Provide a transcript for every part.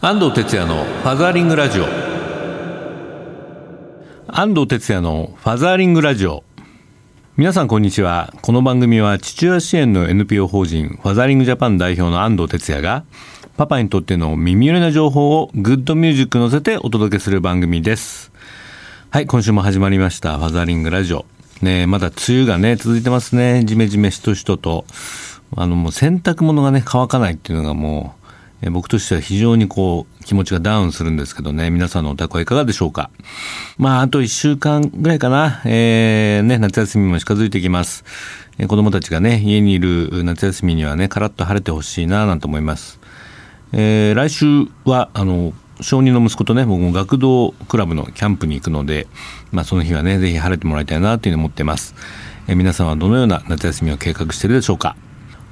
安藤哲也のファザーリングラジオ。安藤哲也のファザーリングラジオ。皆さんこんにちは。この番組は父親支援の NPO 法人ファザーリングジャパン代表の安藤哲也がパパにとっての耳寄りな情報をグッドミュージック乗せてお届けする番組です。はい今週も始まりました。ファザーリングラジオ。ねまだ梅雨がね続いてますね。ジメジメしとしとと。あのもう洗濯物がね乾かないっていうのがもうえ僕としては非常にこう気持ちがダウンするんですけどね、皆さんのお宅はいかがでしょうか？まあ、あと1週間ぐらいかな、えー、ね、夏休みも近づいてきます。えー、子供たちがね、家にいる夏休みにはね、カラッと晴れてほしいな、なんて思います。えー、来週は、あの、小児の息子とね、僕も学童クラブのキャンプに行くので、まあ、その日はね、ぜひ晴れてもらいたいな、というふうに思ってます。えー、皆さんはどのような夏休みを計画してるでしょうか？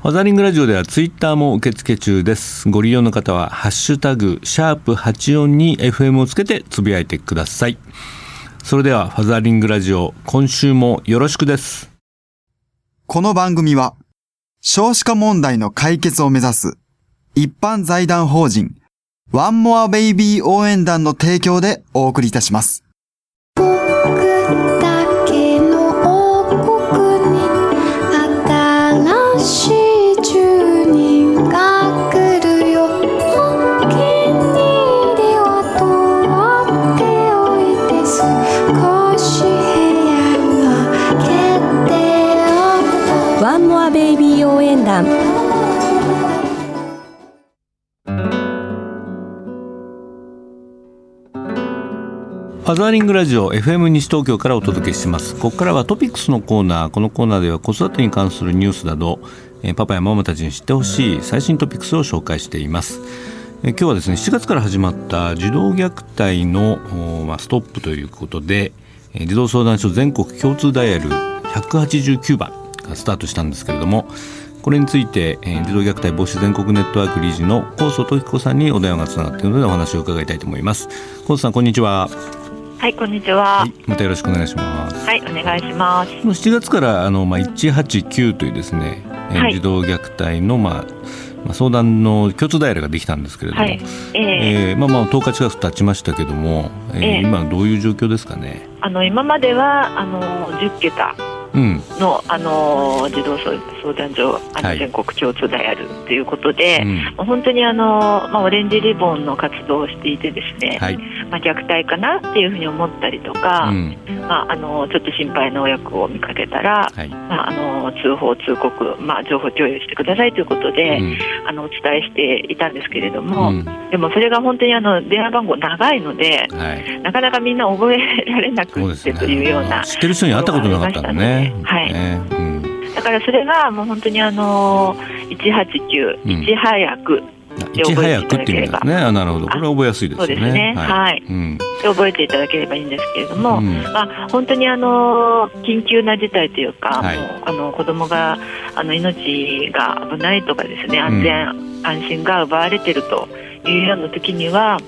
ファザリングラジオではツイッターも受付中です。ご利用の方は、ハッシュタグ、シャープ84に FM をつけてつぶやいてください。それでは、ファザリングラジオ、今週もよろしくです。この番組は、少子化問題の解決を目指す、一般財団法人、ワンモアベイビー応援団の提供でお送りいたします。ファザーリングラジオ FM 西東京からお届けします。ここからはトピックスのコーナー。このコーナーでは子育てに関するニュースなどパパやママたちに知ってほしい最新トピックスを紹介しています。今日はですね7月から始まった児童虐待の、ストップということで児童相談所全国共通ダイヤル189番がスタートしたんですけれどもこれについて、えー、児童虐待防止全国ネットワーク理事の高祖時子さんにお電話がつながっているのでお話を伺いたいと思います。高祖さんこんにちは。はい、こんにちは、はい、またよろしくお願いします。はい、お願いします。7月からあのまあ189というですね、はい、児童虐待のまあまあ相談の共通ダイヤルができたんですけれども、はい、えー、えー、まあまあ10日近く経ちましたけども、えー、えー、今どういう状況ですかね？あの今まではあの10桁の,、あの児童相談所あの全国共通ダイヤルということで、はい、本当にあの、まあ、オレンジリボンの活動をしていてですね、はい、まあ、虐待かなっていうふうに思ったりとか、うん、まあ、あのちょっと心配な親子を見かけたら、はい、まあ、あの通報通告、まあ、情報共有してくださいということで、うん、あのお伝えしていたんですけれども、うん、でもそれが本当にあの電話番号長いので、なかなかみんな覚えられなくてというような、ね、知ってる人に会ったことなかったのね。はい、ねだからそれがもう本当にあの189、いち早くいち早くっていう意味ですね。あなるほど。これは覚えやすいですね。そうですね。はい。うん、で覚えていただければいいんですけれども、うん、まあ本当にあの緊急な事態というか、はい、あの子供があの命が危ないとかですね、安全、うん、安心が奪われてるというような時には。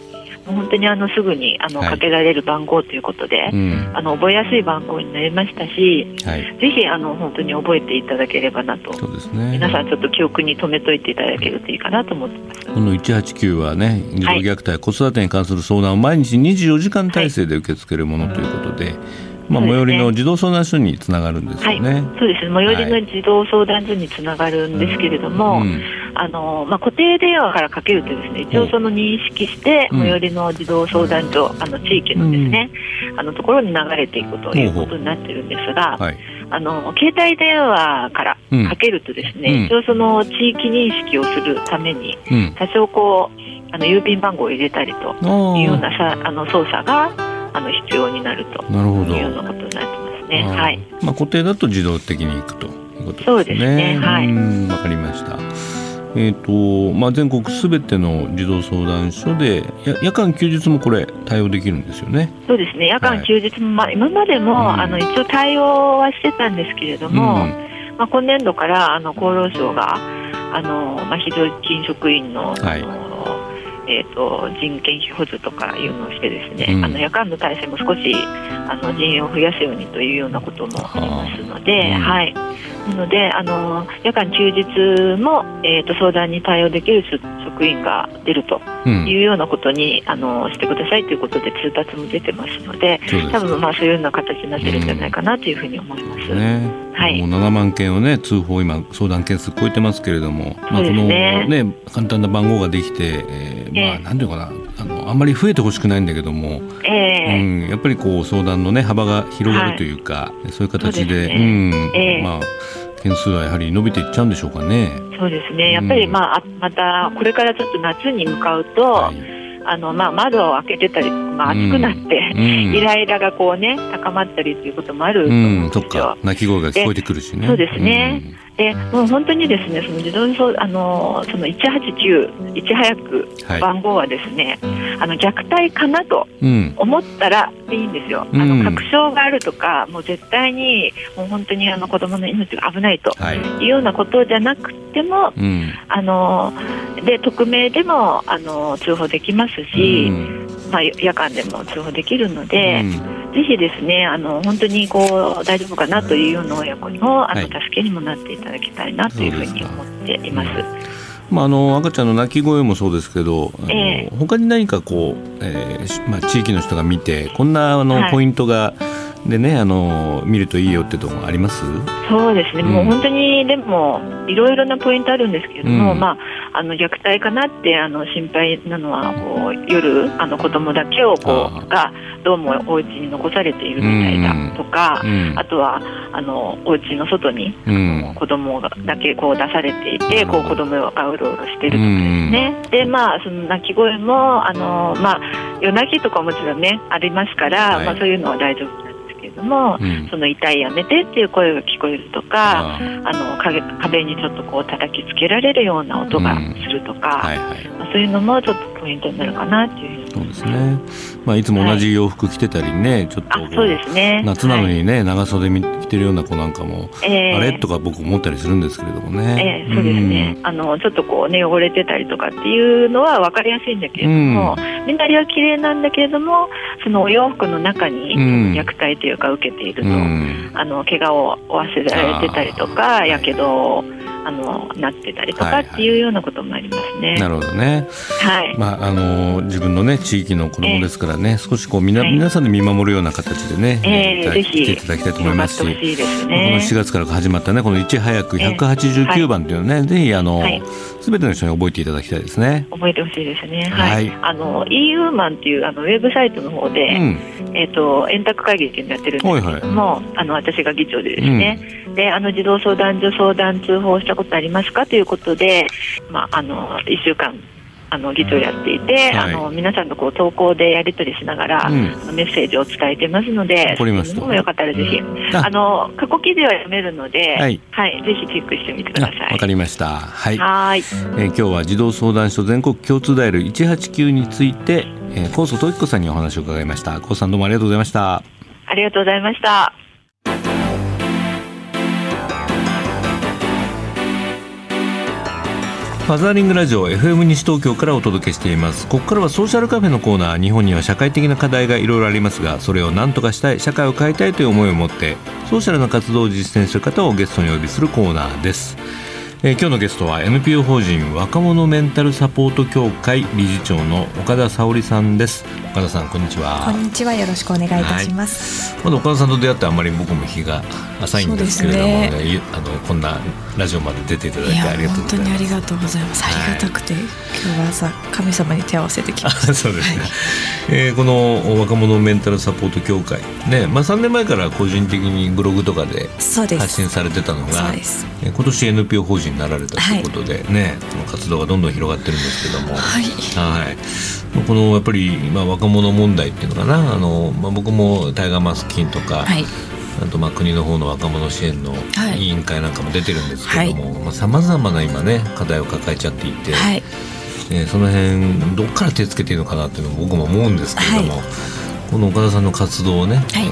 本当にあのすぐにあの、かけられる番号ということで、うん、あの覚えやすい番号になりましたし、はい、ぜひあの本当に覚えていただければなと。そうですね。皆さんちょっと記憶に留めといていただけるといいかなと思ってます。この189はね児童虐待、はい、子育てに関する相談を毎日24時間体制で受け付けるものということで、はいまあ、最寄りの児童相談所につながるんですよね。はい、そうです。最寄りの児童相談所につながるんですけれども、うん。あのまあ、固定電話からかけるとですね一応その認識して最寄りの児童相談所、あの地域のですね、あのところに流れていくということになってるんですが、はい、あの携帯電話からかけるとですね、一応その地域認識をするために、多少こうあの郵便番号を入れたりというようなさあの操作があの必要になるというようなことになってますね。はい。まあ固定だと自動的に行くということですね。そうですね。はい。わかりました。えーとまあ、全国すべての児童相談所で夜間休日もこれ対応できるんですよね。そうですね夜間休日も、はい、まあ、今までも、うん、あの一応対応はしてたんですけれども、うん、まあ、今年度からあの厚労省があの、まあ、非常勤職員の、はいえーと、人件費補助とかいうのをしてですね、うん、あの夜間の体制も少しあの人員を増やすようにというようなこともありますので、うん、はい、なのであの夜間休日も、えーと、相談に対応できる職員が出るというようなことに、うん、あのしてくださいということで通達も出てますので多分まあそういうような形になってるんじゃないかなというふうに思います。ね、はい、もう7万件をね通報今相談件数超えてますけれども、まあ、このね簡単な番号ができて、えー、まあなんていうかなあのあんまり増えてほしくないんだけども、えー、うん、やっぱりこう相談のね幅が広がるというか、はい、そういう形で、ね、うん、えー、まあ件数はやはり伸びていっちゃうんでしょうかね。そうですね。やっぱりまあ、またこれからちょっと夏に向かうと、はいあの、まあ、窓を開けてたりまあ、暑くなって、うん、イライラがこうね高まったりということもあると思うんですよ、うん、泣き声が聞こえてくるしね。そうですね、でもう本当にですねその自動あのその189いち早く番号はですね、はい、あの虐待かなと思ったらいいんですよ、うん、あの確証があるとかもう絶対にもう本当にあの子供の命が危ないというようなことじゃなくても、うん、あので匿名でもあの通報できますし、うん、まあ、夜間でも通報できるので。ぜひですねあの本当にこう大丈夫かなというような親子のあの、助けにもなっていただきたいなというふうに思っています。まあ、あの赤ちゃんの泣き声もそうですけど、えー、他に何かこう、えーまあ、地域の人が見てこんなあの、ポイントがでねあの見るといいよってとこあります？そうですね、うん、もう本当にでもいろいろなポイントあるんですけれども、うん、まあ、あの虐待かなってあの心配なのはこう夜あの子供だけをこうがどうもお家に残されているみたいだとか、うん、あとはあのお家の外に、うん、子供だけこう出されていて、こう子供がうろうろしているとかですね、でまあその泣き声もあのまあ夜泣きとかもちろんねありますから、はい、まあそういうのは大丈夫ども、うん、その痛いやめてっていう声が聞こえるとかあの壁壁にちょっとこう叩きつけられるような音がするとか、はいはい、まあ、そういうのもちょっとポイントになるかなっていうそうですね、まあ、いつも同じ洋服着てたりね、はい、ちょっとそうですね。夏なのにね、はい、長袖着てるような子なんかも、えー、あれとか僕思ったりするんですけれどもね、えー、そうですね、うん、あのちょっとこうね汚れてたりとかっていうのは分かりやすいんだけれども、うん、みんなりは綺麗なんだけれどもそのお洋服の中に虐待というか受けていると、うん、あの怪我を負わせられてたりとかやけどあのなってたりとかっていうようなこともありますね。はいはい、なるほどね。はい。まああの自分のね地域の子供ですからね、えー、少しこうみな、はい、皆さんで見守るような形でね、えー、ぜひ来ていただきたいと思いますし、しね、この4月から始まったねこのいち早く189番というのね、えー、ぜひあのすべ、ての人に覚えていただきたいですね。覚えてほしい。ですね。はい。あの EU マンっていうあのウェブサイトの方で、うん、えっ、ー、と円卓会議っていうのやってるんですけども、はいはい、あの私が議長でですね、うん、であの児童相談所相談通報したことありますか？ということで、まあ、あの1週間あの議長やっていて、はい、あの皆さんとこう投稿でやり取りしながら、うん、メッセージを伝えてますので、それもよかったらぜひ、うん、あの過去記事は読めるので、はい、はい、ぜひチェックしてみてください。わかりました。はい。はいえー、今日は児童相談所全国共通ダイヤル189について、えー、高祖時子さんにお話を伺いました。高さんどうもありがとうございました。ありがとうございました。ファザーリングラジオ FM 西東京からお届けしています。ここからはソーシャルカフェのコーナー日本には社会的な課題がいろいろありますがそれを何とかしたい社会を変えたいという思いを持ってソーシャルな活動を実践する方をゲストにお呼びするコーナーです。えー、今日のゲストは NPO 法人若者メンタルサポート協会理事長の岡田沙織さんです。岡田さんこんにちは。こんにちは。よろしくお願いいたします、はい、まだ岡田さんと出会ってあんまり僕も日が浅いんですけれどもね、ね。あのこんなラジオまで出ていただいてありがとうございます。本当にありがとうございます、ありがたくて、今日は朝神様に手を合わせてきました。そうですね、はい、えー、この若者メンタルサポート協会ねまあ3年前から個人的にブログとかで発信されてたのがえー、今年 NPO 法人になられたということでね、はい、この活動がどんどん広がってるんですけども。はい、はい、このやっぱり、まあ、若者問題っていうのかな。あの、まあ、僕もタイガーマスキンとか、はい。あとまあ国の方の若者支援の委員会なんかも出てるんですけどもさまざ、まな今ね課題を抱えちゃっていて、はい、えー、その辺どっから手つけていいのかなっていうのも僕も思うんですけれども。はいこの岡田さんの活動をね、はい、え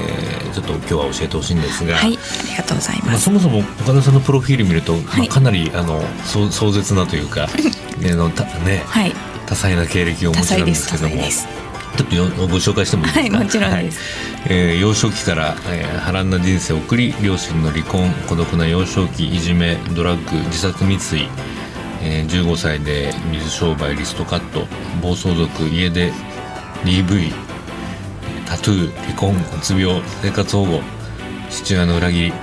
ー、ちょっと今日は教えてほしいんですが、はい、ありがとうございます。まあ、そもそも岡田さんのプロフィール見ると、はい、まあ、かなりあの壮壮絶なというか、ねのたね、はい、多彩な経歴をお持ちなんですけども、ちょっとよご紹介してもいいですか？はい、もちろんです。はい、えー、幼少期から、えー、波乱な人生を送り、両親の離婚、孤独な幼少期、いじめ、ドラッグ、自殺未遂。えー、15歳で水商売リストカット暴走族家出 DV タトゥー離婚うつ病生活保護父親の裏切り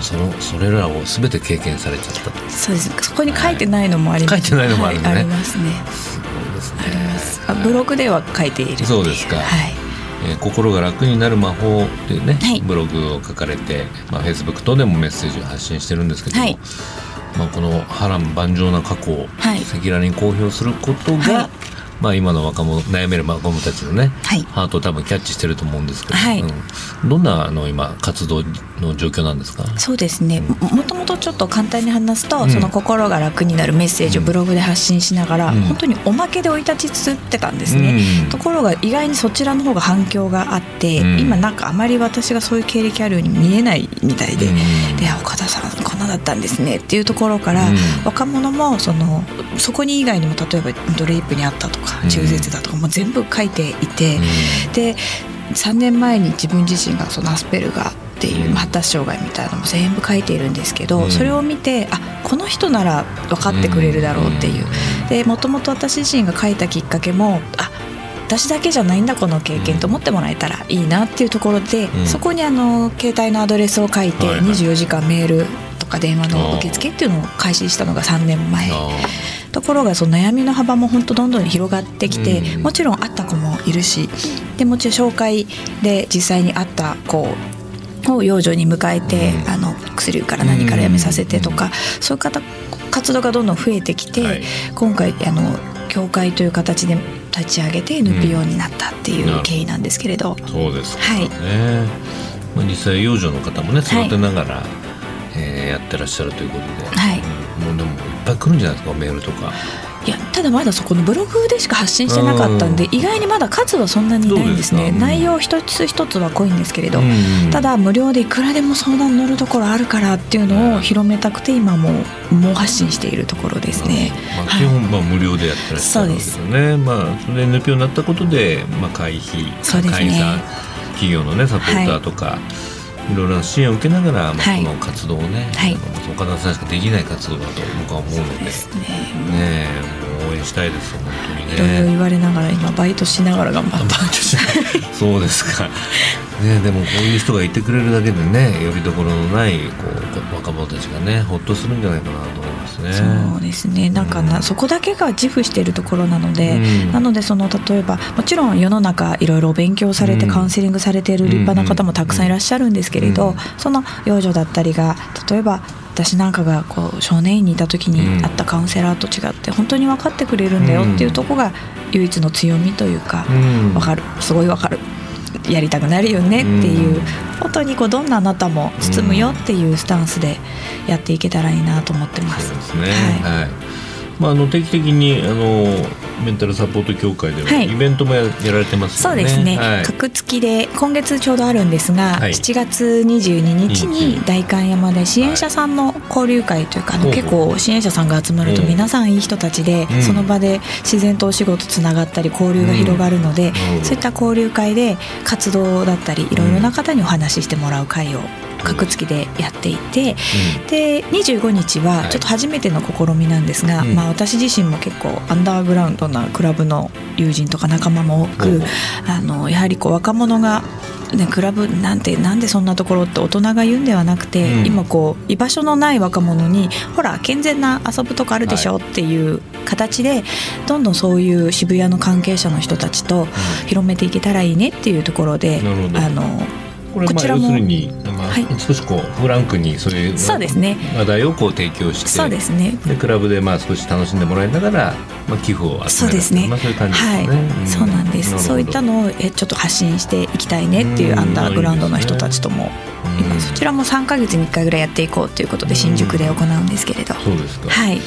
そのそれらを全て経験されちゃったと。そうです。そこに書いてないのもあります、はい、書いてないのもあるね、はい、ありますね。すごいですね。あります。あブログでは書いている。そうですか。はい。えー、心が楽になる魔法というね、はい、ブログを書かれて、まあ、フェイスブック等でもメッセージを発信してるんですけども、はい、まあ、この波乱万丈な過去を赤裸々に公表することが、まあ、今の若者悩める若者たちのね、はい、ハートを多分キャッチしてると思うんですけど、はい、うん、どんなあの今活動の状況なんですか？そうですね、うん、もともとちょっと簡単に話すと、うん、その心が楽になるメッセージをブログで発信しながら、本当におまけで生い立ちつつってたんですね、ところが意外にそちらの方が反響があって、今なんかあまり私がそういう経歴あるように見えないみたいで、で岡田さんこんなだったんですねっていうところから、若者もそのそこに以外にも例えばドレイプにあったとか中絶だとかも全部書いていて、で3年前に自分自身がそのアスペルガーっていう発達障害みたいなのも全部書いているんですけど、それを見てあこの人なら分かってくれるだろうっていう。でもともと私自身が書いたきっかけもあ私だけじゃないんだこの経験と思ってもらえたらいいなっていうところで、うん、そこにあの携帯のアドレスを書いて24時間メールとか電話の受付っていうのを開始したのが3年前。ところがその悩みの幅も本当どんどん広がってきて、もちろん会った子もいるしでもちろん紹介で実際に会った子を養女に迎えて、あの薬から何からやめさせてとか、そういう方活動がどんどん増えてきて、はい、今回あの教会という形で立ち上げて NPO になったっていう経緯なんですけれど、うん、そうですね、はい。まあ、実際養女の方もね育てながら、はい、えー、やってらっしゃるということで、はい、うん、もうでもいっぱい来るんじゃないですかメールとか。いやただまだそこのブログでしか発信してなかったんで意外にまだ数はそんなにないんですね、うん、内容一つ一つは濃いんですけれど、うん、ただ無料でいくらでも相談乗るところあるからっていうのを広めたくて今も猛発信しているところですね、まあ、基本まあ無料でやってらっしゃるんですよね、まあ、それで NPO になったことで、まあ、会費そうです、ね、会員さん企業の、ね、サポーターとか、はいいろいろな支援を受けながら、まあ、この活動をね、はい、岡田さんしかできない活動だと僕は思うので。ね。ねもう応援したいです本当にね。いろいろ言われながら今バイトしながら頑張って そうですか。ね、でもこういう人がいてくれるだけでねよりどころのないこう若者たちがねほっとするんじゃないかなと思いますね。そうですね。なんかな、うん、そこだけが自負しているところなので、うん、なのでその例えばもちろん世の中いろいろ勉強されてカウンセリングされている立派な方もたくさんいらっしゃるんですけれど、うん、その幼女だったりが例えば私なんかがこう少年院にいた時にあったカウンセラーと違って本当に分かってくれるんだよっていうとこが唯一の強みというか、分かる。すごい分かる。やりたくなるよねっていう、本当にこうどんなあなたも包むよっていうスタンスでやっていけたらいいなと思ってます。そうですね、はい、はいまあ、あの定期的にあのメンタルサポート協会ではイベントもや,、やられてます、ね、そうですね、はい、格付きで今月ちょうどあるんですが、はい、7月22日に代官山で支援者さんの交流会というか、はい、結構支援者さんが集まると皆さんいい人たちで、その場で自然とお仕事つながったり交流が広がるので、そういった交流会で活動だったりいろいろな方にお話ししてもらう会を格付きでやっていて、うん、で25日はちょっと初めての試みなんですが、はい、まあ、私自身も結構アンダーグラウンドなクラブの友人とか仲間も多く、あのやはりこう若者がね、クラブなんてなんでそんなところって大人が言うんではなくて、うん、今こう居場所のない若者にほら健全な遊ぶとこあるでしょっていう形で、どんどんそういう渋谷の関係者の人たちと広めていけたらいいねっていうところで、あのこれまあ要するに、まあ、少しこうフランクにそういうそうですね。話題をこう提供してそうですね。でクラブでまあ少し楽しんでもらいながら、まあ、寄付を集めるそうですね、まあ、そういう感じですね、はい。うん、そうなんです。そういったのをえちょっと発信していきたいねっていうアンダーグラウンドの人たちとも、今そちらも3か月に1回ぐらいやっていこうということで新宿で行うんですけれど、そうですか。はい。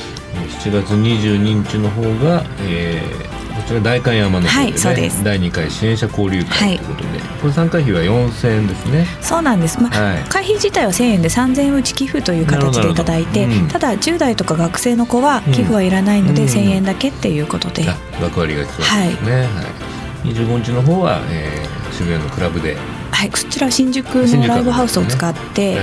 7月22日の方が、えー、こちら代官山の方で、ね、はい、そうです。第2回支援者交流会ということで、はい、これ参加費は4000円ですね。そうなんです、まあ、はい、会費自体は1000円で3000円うち寄付という形でいただいて、うん、ただ10代とか学生の子は寄付はいらないので1000円だけっていうことで、うん、枠割りが必要ですね、はい、はい。25日の方は、えー、渋谷のクラブで。はいこちら新宿のライブハウスを使って、ね、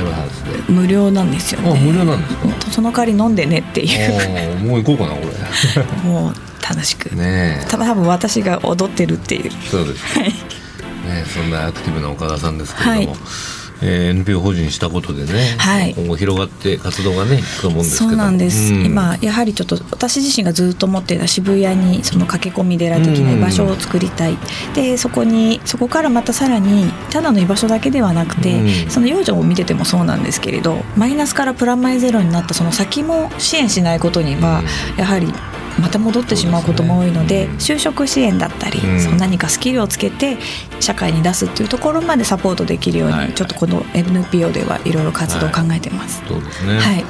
無料なんですよね。無料なんですか？その代わり飲んでねっていう。もう行こうかなこれ。もう楽しく。ね多分私が踊ってるっていう。そうです、はい、ねそんなアクティブな岡田さんですけれども、はい。えー、NPO 法人にしたことでね、はい、今後広がって活動がねいくと思うんですけどそうなんです、うん、今やはりちょっと私自身がずっと思っていた渋谷にその駆け込み寺的な居場所を作りたい、うん、でそこにそこからまたさらにただの居場所だけではなくて、うん、その養女を見ててもそうなんですけれどマイナスからプラマイゼロになったその先も支援しないことにはやはりまた戻ってしまうことも多いので、ね、就職支援だったり、うん、その何かスキルをつけて社会に出すっていうところまでサポートできるように、はい、ちょっとこの NPO ではいろいろ活動を考えてます。はい、そうですね、はい。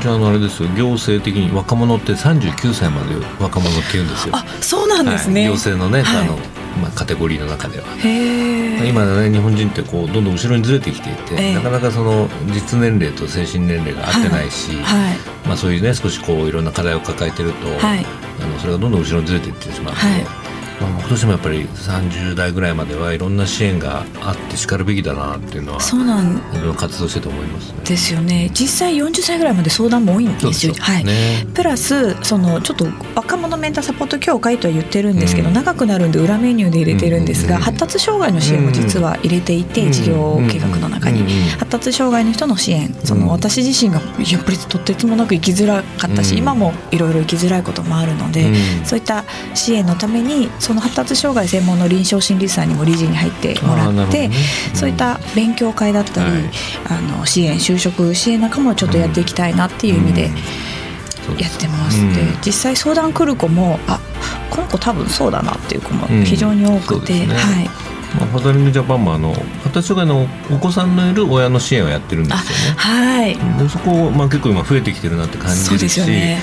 じゃああれですよ。行政的に若者って39歳まで若者って言うんですよ。あそうなんですね、はい、行政のね、はい、あのまあ、カテゴリーの中では。今ね日本人ってこうどんどん後ろにずれてきていて、なかなかその実年齢と精神年齢が合ってないし、はい、まあ、そういうね少しこういろんな課題を抱えてると、あのそれがどんどん後ろにずれていってしまうので。まあ、今年もやっぱり30代ぐらいまではいろんな支援があってしかるべきだなっていうのはそうなんいろいろ活動してと思います、ね、ですよね。実際40歳ぐらいまで相談も多いんですよ。はい、ね、プラスそのちょっと若者メンターサポート協会とは言ってるんですけど、うん、長くなるんで裏メニューで入れてるんですが、うん、発達障害の支援も実は入れていて、うん、事業計画の中に、発達障害の人の支援。その私自身がやっぱりとてつもなく生きづらかったし、今もいろいろ生きづらいこともあるので、そういった支援のためにその発達障害専門の臨床心理士さんにも理事に入ってもらって、ね。うん、そういった勉強会だったり、はい、あの支援就職支援なんかもちょっとやっていきたいなっていう意味で。やってます、で実際相談来る子もあこの子多分そうだなっていう子も非常に多くて、ね、はいまあ、ファザリングジャパンもあの発達障害のお子さんのいる親の支援をやってるんですよね。はい。でそこまあ結構今増えてきてるなって感じですし、そね、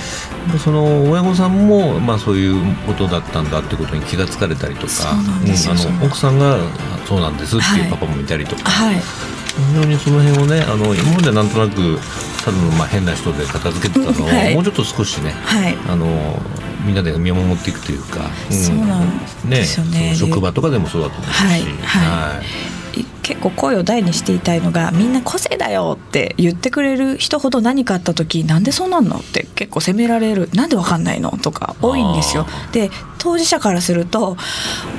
その親御さんもまあそういうことだったんだってことに気がつかれたりとか、うん、あの奥さんがそうなんですっていうパパもいたりとか。はい、はい非常にその辺をねあの今までなんとなくただのまあ変な人で片付けてたのを、はい、もうちょっと少しね、はい、あのみんなで見守っていくというか、うん、そうなんですよね、ね、職場とかでもそうだと思うし、はい、はい結構声を大にしていたいのがみんな個性だよって言ってくれる人ほど何かあった時なんでそうなんのって結構責められるなんでわかんないのとか多いんですよ。で当事者からすると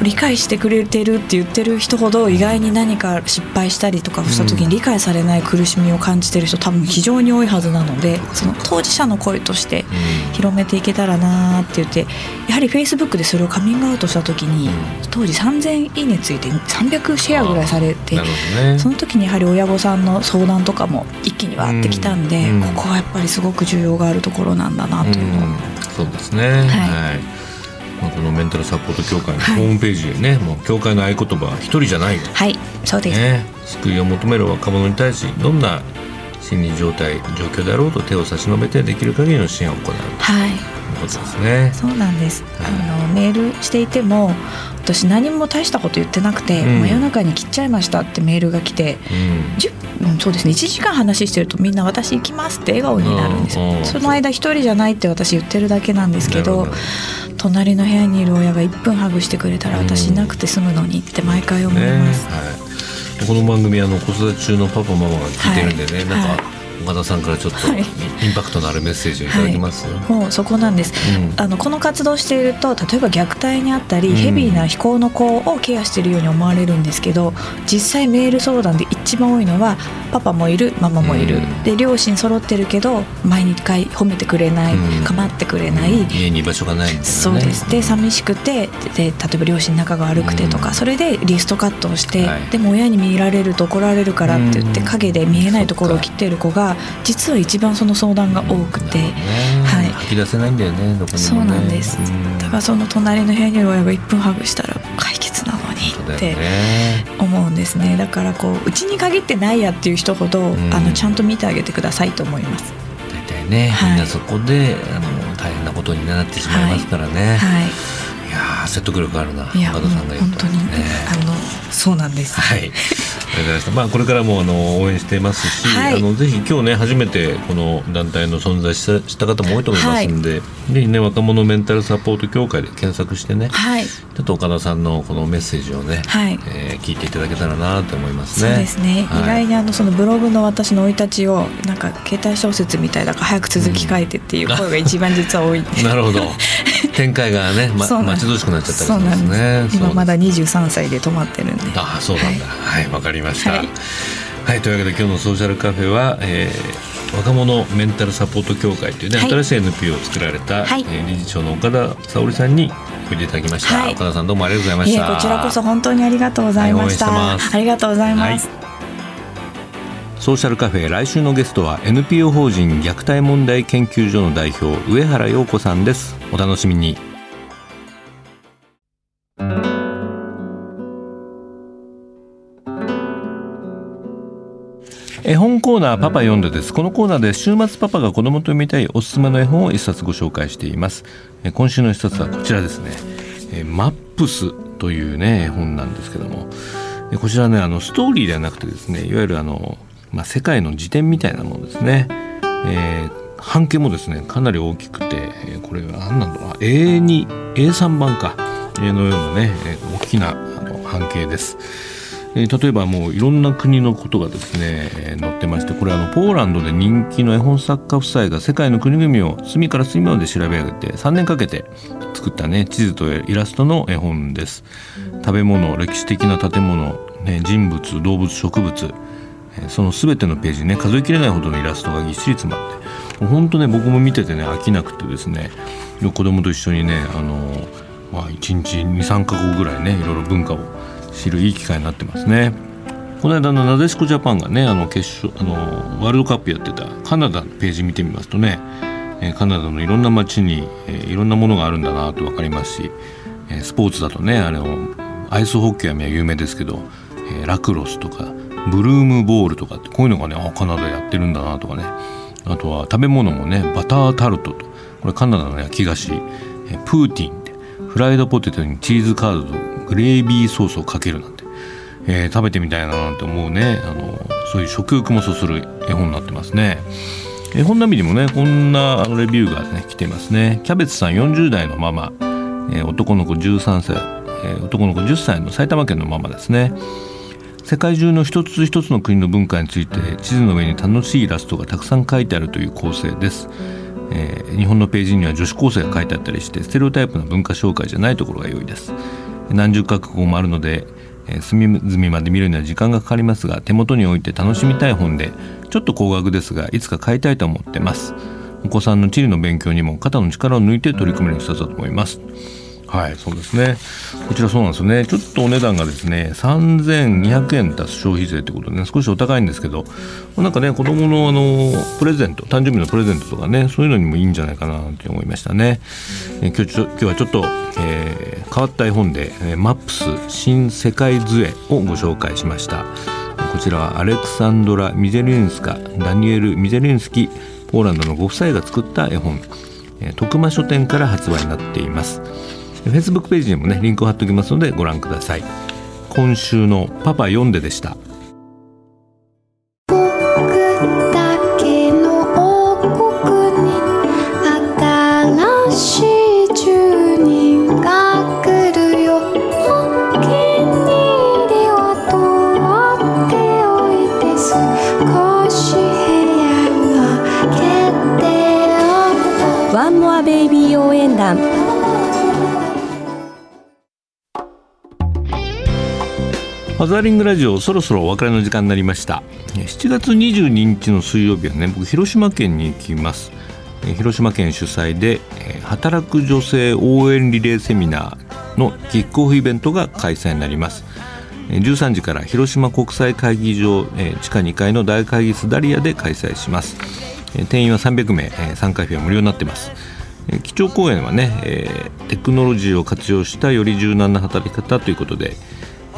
理解してくれてるって言ってる人ほど意外に何か失敗したりとかした時に理解されない苦しみを感じてる人多分非常に多いはずなのでその当事者の声として広めていけたらなって言ってやはりフェイスブックでそれをカミングアウトした時に当時3000いいねついて300シェアぐらいされて、ね、その時にやはり親御さんの相談とかも一気にわってきたんで、ここはやっぱりすごく需要があるところなんだなというのを、そうですね。はい、はい。まあ、このメンタルサポート協会のホームページでね、はい、もう協会の合言葉は一人じゃないはい。そうです、ね、救いを求める若者に対しどんな心理状態状況であろうと手を差し伸べてできる限りの支援を行う。はいことですね。そうなんです、はい、あのメールしていても私何も大したこと言ってなくて、うん、真夜中に切っちゃいましたってメールが来て、うん、うん、そうですね。1時間話してるとみんな私行きますって笑顔になるんですよ、その間一人じゃないって私言ってるだけなんですけど隣の部屋にいる親が1分ハグしてくれたら私いなくて済むのにって毎回思います、ねはい、この番組あの子育て中のパパママが聞いてるんでね、はい、なんか、はい岡田さんからちょっとインパクトのあるメッセージをいただきます、はい、もうそこなんです、うん、あのこの活動していると例えば虐待にあったり、うん、ヘビーな非行の子をケアしているように思われるんですけど実際メール相談で一番多いのはパパもいるママもいる、うん、で両親揃ってるけど毎日回褒めてくれない、構ってくれない、家に居場所がないね、そうです。で寂しくてで例えば両親仲が悪くてとか、それでリストカットをして、はい、でも親に見られると怒られるからって言って陰で見えないところを切ってる子が実は一番その相談が多くて、ね、はい、吐き出せないんだよねどこにも、ね、そうなんです、だからその隣の部屋にいる親が1分ハグしたら解決なのにって思うんですね。だからこううちに限ってないやっていう人ほど、うん、あのちゃんと見てあげてくださいと思います。大体ね、はい、みんなそこであの大変なことになってしまいますからね、はい、はい。いや説得力あるな岡田さんが言うと、ね、あのそうなんです。はいまあこれからもあの応援していますし、はい、あのぜひ今日ね初めてこの団体の存在したした方も多いと思いますんで、はい、ぜひね若者メンタルサポート協会で検索してね、はい、ちょっと岡田さんのこのメッセージをね、はい、えー、聞いていただけたらなと思いますね。そうですね、はい、意外にあのそのブログの私の生い立ちをなんか携帯小説みたいだから早く続き書いてっていう声が一番実は多い、うん、なるほど 展開がね、ま、待ち遠しくなっちゃったりしますね。今まだ23歳で止まってるんで。ああそうなんだ。はい。わ、かりました、はい、はい、というわけで今日のソーシャルカフェは、えー、若者メンタルサポート協会というね、はい、新しい NPO を作られた、はい、えー、理事長の岡田沙織さんにおいでいただきました、岡田さんどうもありがとうございました。こちらこそ本当にありがとうございました、ありがとうございます、ソーシャルカフェ来週のゲストは NPO 法人虐待問題研究所の代表上原陽子さんです。お楽しみに。絵本コーナーパパ読んでです。このコーナーで週末パパが子供と読みたいおすすめの絵本を一冊ご紹介しています。今週の一冊はこちらですね。マップスというね絵本なんですけども。こちらねあのストーリーではなくてですねいわゆるあの、まあ、世界の辞典みたいなものですね、えー、半径もですねかなり大きくてこれは何なんだろう。A2 A3 版か。のようなね大きな半径です。えー、例えばもういろんな国のことがですね、えー、載ってましてこれあのポーランドで人気の絵本作家夫妻が世界の国々を隅から隅まで調べ上げて3年かけて作ったね地図とイラストの絵本です。食べ物歴史的な建物、ね、人物動物植物、その全てのページね数えきれないほどのイラストがぎっしり詰まって本当ね僕も見ててね飽きなくてですね子供と一緒にねあのまあ、1日23か国ぐらいねいろいろ文化を知るいい機会になってますね。この間のなでしこジャパンがねあの決勝あのワールドカップやってたカナダのページ見てみますとね、カナダのいろんな街に、いろんなものがあるんだなと分かりますし、スポーツだとねあのアイスホッケーは有名ですけど、ラクロスとかブルームボールとかってこういうのがねあカナダやってるんだなとかね。あとは食べ物もねバタータルトと。これカナダの焼き菓子、えプーティンでフライドポテトにチーズカードとグレービーソースをかけるなんて、えー、食べてみたいななんて思うね。あのそういう食欲もそそる絵本になってますね。絵本並みにもねこんなレビューがね来てますね。キャベツさん40代のママ、えー、男の子13歳、えー、男の子10歳の埼玉県のママですね。世界中の一つ一つの国の文化について地図の上に楽しいイラストがたくさん書いてあるという構成です、えー、日本のページには女子高生が書いてあったりしてステレオタイプな文化紹介じゃないところが良いです。何十カ国語もあるので、え隅々まで見るには時間がかかりますが手元に置いて楽しみたい本でちょっと高額ですがいつか買いたいと思ってます。お子さんの地理の勉強にも肩の力を抜いて取り組める一冊だと思いますはいそうですね。こちらそうなんですね。ちょっとお値段がですね3200円足す消費税ってことでね少しお高いんですけどなんかね子供のあのプレゼント誕生日のプレゼントとかねそういうのにもいいんじゃないかなって思いましたね、え今日ちょ今日はちょっと、えー、変わった絵本で、え、マップス新世界図絵をご紹介しました。こちらはアレクサンドラ・ミゼリンスカダニエル・ミゼリンスキポーランドのご夫妻が作った絵本。徳間書店から発売になっています。フェイスブックページにもねリンクを貼っておきますのでご覧ください。今週のパパ読んででした。ザーリングラジオそろそろお別れの時間になりました。7月22日の水曜日はね僕広島県に行きます。広島県主催で働く女性応援リレーセミナーのキックオフイベントが開催になります。13時から広島国際会議場地下2階の大会議室ダリアで開催します。定員は300名参加費は無料になっています。基調講演はねテクノロジーを活用したより柔軟な働き方ということで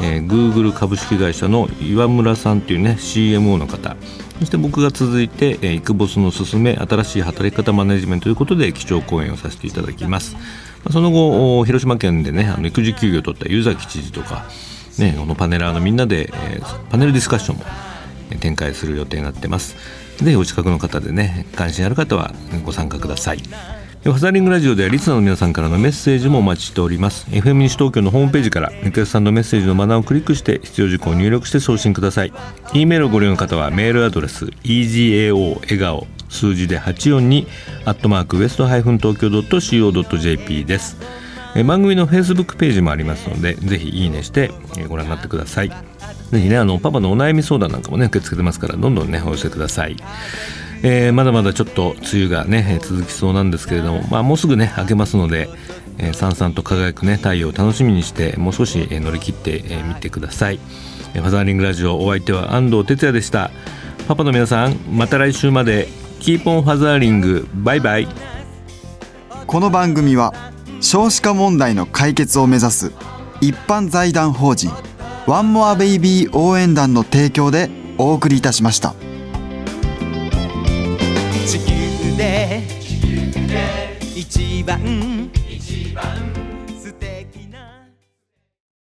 えー、Google 株式会社の岩村さんっていうね CMO の方。そして僕が続いて、えー、イクボスの勧め新しい働き方マネジメントということで基調講演をさせていただきます。まその後広島県でねあの育児休業を取った湯崎知事とか、ね、このパネラーのみんなで、えー、パネルディスカッションも展開する予定になってます。ぜひお近くの方でね関心ある方はご参加ください。ファザリングラジオではリスナーの皆さんからのメッセージもお待ちしております。FM 西東京のホームページからリクエストさんのメッセージのマナーをクリックして必要事項を入力して送信ください。E メールをご利用の方はメールアドレス egao 笑顔数字で842アットマークウエストハイフン東京 .co.jp です。番組のフェイスブックページもありますのでぜひいいねしてご覧になってください。ぜひねあのパパのお悩み相談なんかもね受け付けてますからどんどんねお寄せください。えー、まだまだちょっと梅雨がね続きそうなんですけれども、まあ、もうすぐね明けますので、えー、さんさんと輝くね太陽を楽しみにしてもう少し、えー、乗り切ってみ、えー、てください、ファザーリングラジオお相手は安藤哲也でした。パパの皆さんまた来週までキーポンファザーリングバイバイ。この番組は少子化問題の解決を目指す一般財団法人ワンモアベイビー応援団の提供でお送りいたしました。で。一番。一番